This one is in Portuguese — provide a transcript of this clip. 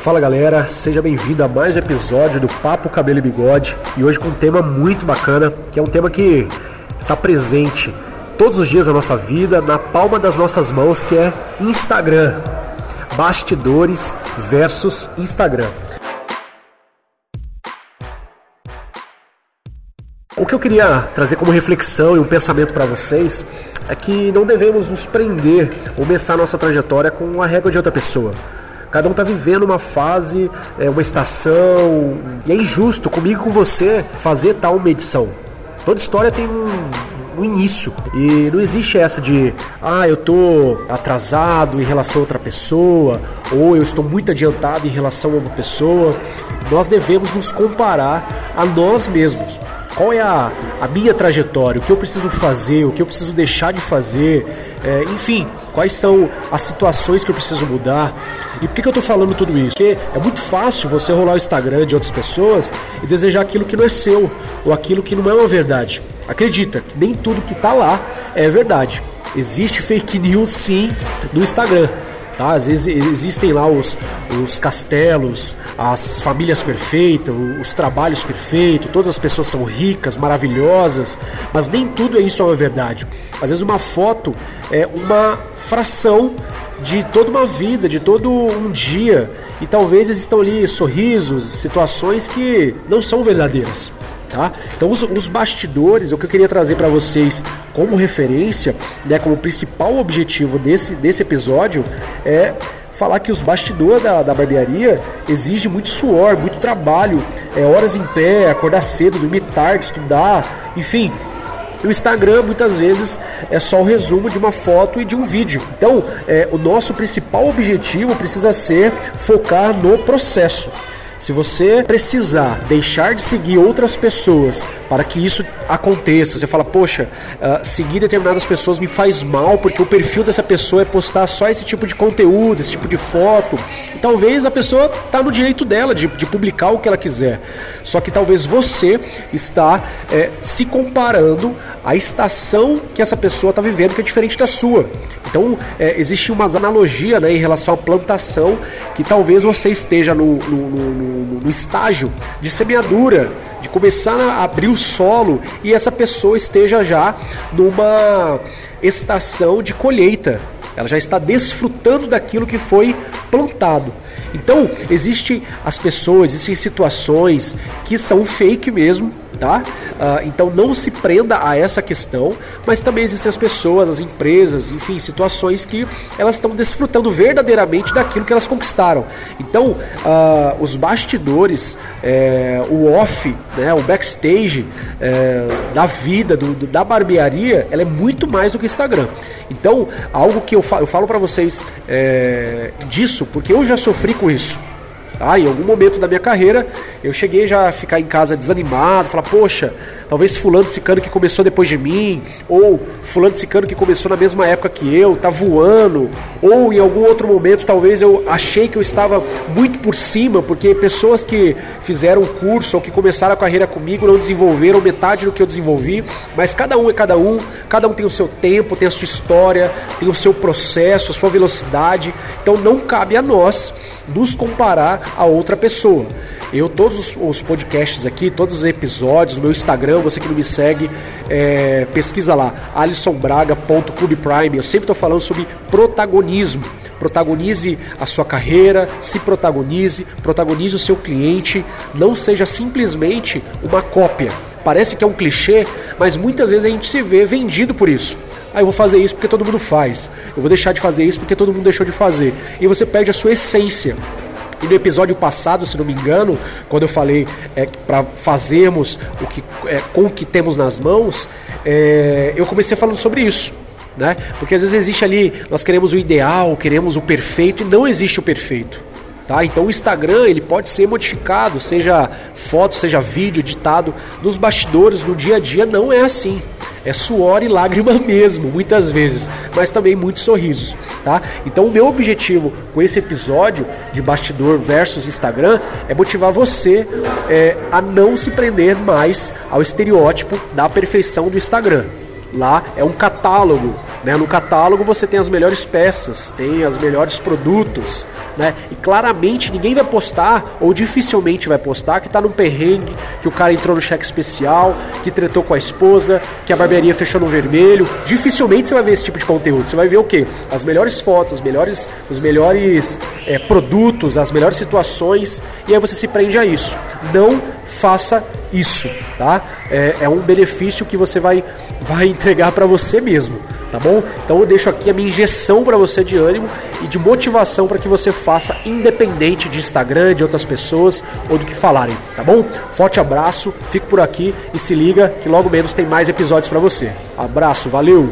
Fala galera, seja bem-vindo a mais um episódio do Papo Cabelo e Bigode e hoje com um tema muito bacana, que é um tema que está presente todos os dias da nossa vida, na palma das nossas mãos, que é Instagram. Bastidores versus Instagram. O que eu queria trazer como reflexão e um pensamento para vocês é que não devemos nos prender ou começar nossa trajetória com a régua de outra pessoa. Cada um está vivendo uma fase, é, uma estação, e é injusto comigo com você fazer tal medição. Toda história tem um, um início. E não existe essa de, ah, eu tô atrasado em relação a outra pessoa, ou eu estou muito adiantado em relação a uma pessoa. Nós devemos nos comparar a nós mesmos. Qual é a, a minha trajetória? O que eu preciso fazer? O que eu preciso deixar de fazer? É, enfim, quais são as situações que eu preciso mudar? E por que, que eu estou falando tudo isso? Porque é muito fácil você rolar o Instagram de outras pessoas e desejar aquilo que não é seu, ou aquilo que não é uma verdade. Acredita que nem tudo que está lá é verdade. Existe fake news sim no Instagram. Tá? Às vezes existem lá os, os castelos, as famílias perfeitas, os trabalhos perfeitos, todas as pessoas são ricas, maravilhosas, mas nem tudo é isso é uma verdade. Às vezes uma foto é uma fração de toda uma vida, de todo um dia, e talvez existam ali sorrisos, situações que não são verdadeiras. Tá? Então os, os bastidores, o que eu queria trazer para vocês como referência, né, como principal objetivo desse, desse episódio é falar que os bastidores da, da barbearia exige muito suor, muito trabalho, é, horas em pé, acordar cedo, dormir tarde, estudar, enfim. O Instagram muitas vezes é só o resumo de uma foto e de um vídeo. Então, é, o nosso principal objetivo precisa ser focar no processo. Se você precisar deixar de seguir outras pessoas para que isso aconteça, você fala, poxa, uh, seguir determinadas pessoas me faz mal porque o perfil dessa pessoa é postar só esse tipo de conteúdo, esse tipo de foto. E talvez a pessoa está no direito dela de, de, publicar o que ela quiser. Só que talvez você está é, se comparando à estação que essa pessoa está vivendo, que é diferente da sua. Então, é, existe uma analogia né, em relação à plantação, que talvez você esteja no, no, no, no estágio de semeadura, de começar a abrir o solo, e essa pessoa esteja já numa estação de colheita. Ela já está desfrutando daquilo que foi plantado. Então, existe as pessoas, existem situações que são fake mesmo, tá? Uh, então não se prenda a essa questão, mas também existem as pessoas, as empresas, enfim, situações que elas estão desfrutando verdadeiramente daquilo que elas conquistaram. Então, uh, os bastidores, é, o off, né, o backstage é, da vida, do, do, da barbearia, ela é muito mais do que Instagram. Então, algo que eu, fa eu falo para vocês é, disso, porque eu já sofri com isso. Tá? Em algum momento da minha carreira, eu cheguei já a ficar em casa desanimado, falar, poxa, talvez fulano cicano que começou depois de mim, ou fulano cicano que começou na mesma época que eu, tá voando, ou em algum outro momento talvez eu achei que eu estava muito por cima, porque pessoas que fizeram curso ou que começaram a carreira comigo não desenvolveram metade do que eu desenvolvi, mas cada um é cada um, cada um tem o seu tempo, tem a sua história, tem o seu processo, a sua velocidade, então não cabe a nós nos comparar a outra pessoa. Eu, todos os podcasts aqui, todos os episódios, meu Instagram, você que não me segue, é, pesquisa lá, alisonbraga.clubprime. Eu sempre estou falando sobre protagonismo. Protagonize a sua carreira, se protagonize, protagonize o seu cliente, não seja simplesmente uma cópia. Parece que é um clichê, mas muitas vezes a gente se vê vendido por isso. Ah, eu vou fazer isso porque todo mundo faz. Eu vou deixar de fazer isso porque todo mundo deixou de fazer. E você perde a sua essência. E no episódio passado, se não me engano, quando eu falei é, para fazermos o que, é, com o que temos nas mãos, é, eu comecei falando sobre isso. Né? Porque às vezes existe ali, nós queremos o ideal, queremos o perfeito e não existe o perfeito. Tá? Então o Instagram ele pode ser modificado, seja foto, seja vídeo, editado. Nos bastidores, no dia a dia, não é assim é suor e lágrima mesmo, muitas vezes, mas também muitos sorrisos, tá? Então o meu objetivo com esse episódio de bastidor versus Instagram é motivar você é, a não se prender mais ao estereótipo da perfeição do Instagram. Lá é um catálogo, né? No catálogo você tem as melhores peças, tem os melhores produtos, né? E claramente ninguém vai postar, ou dificilmente vai postar, que tá num perrengue, que o cara entrou no cheque especial, que tretou com a esposa, que a barbearia fechou no vermelho. Dificilmente você vai ver esse tipo de conteúdo. Você vai ver o quê? As melhores fotos, as melhores, os melhores é, produtos, as melhores situações, e aí você se prende a isso. Não faça isso, tá? É, é um benefício que você vai, vai entregar para você mesmo tá bom? Então eu deixo aqui a minha injeção para você de ânimo e de motivação para que você faça independente de Instagram, de outras pessoas ou do que falarem, tá bom? Forte abraço, fico por aqui e se liga que logo menos tem mais episódios para você. Abraço, valeu.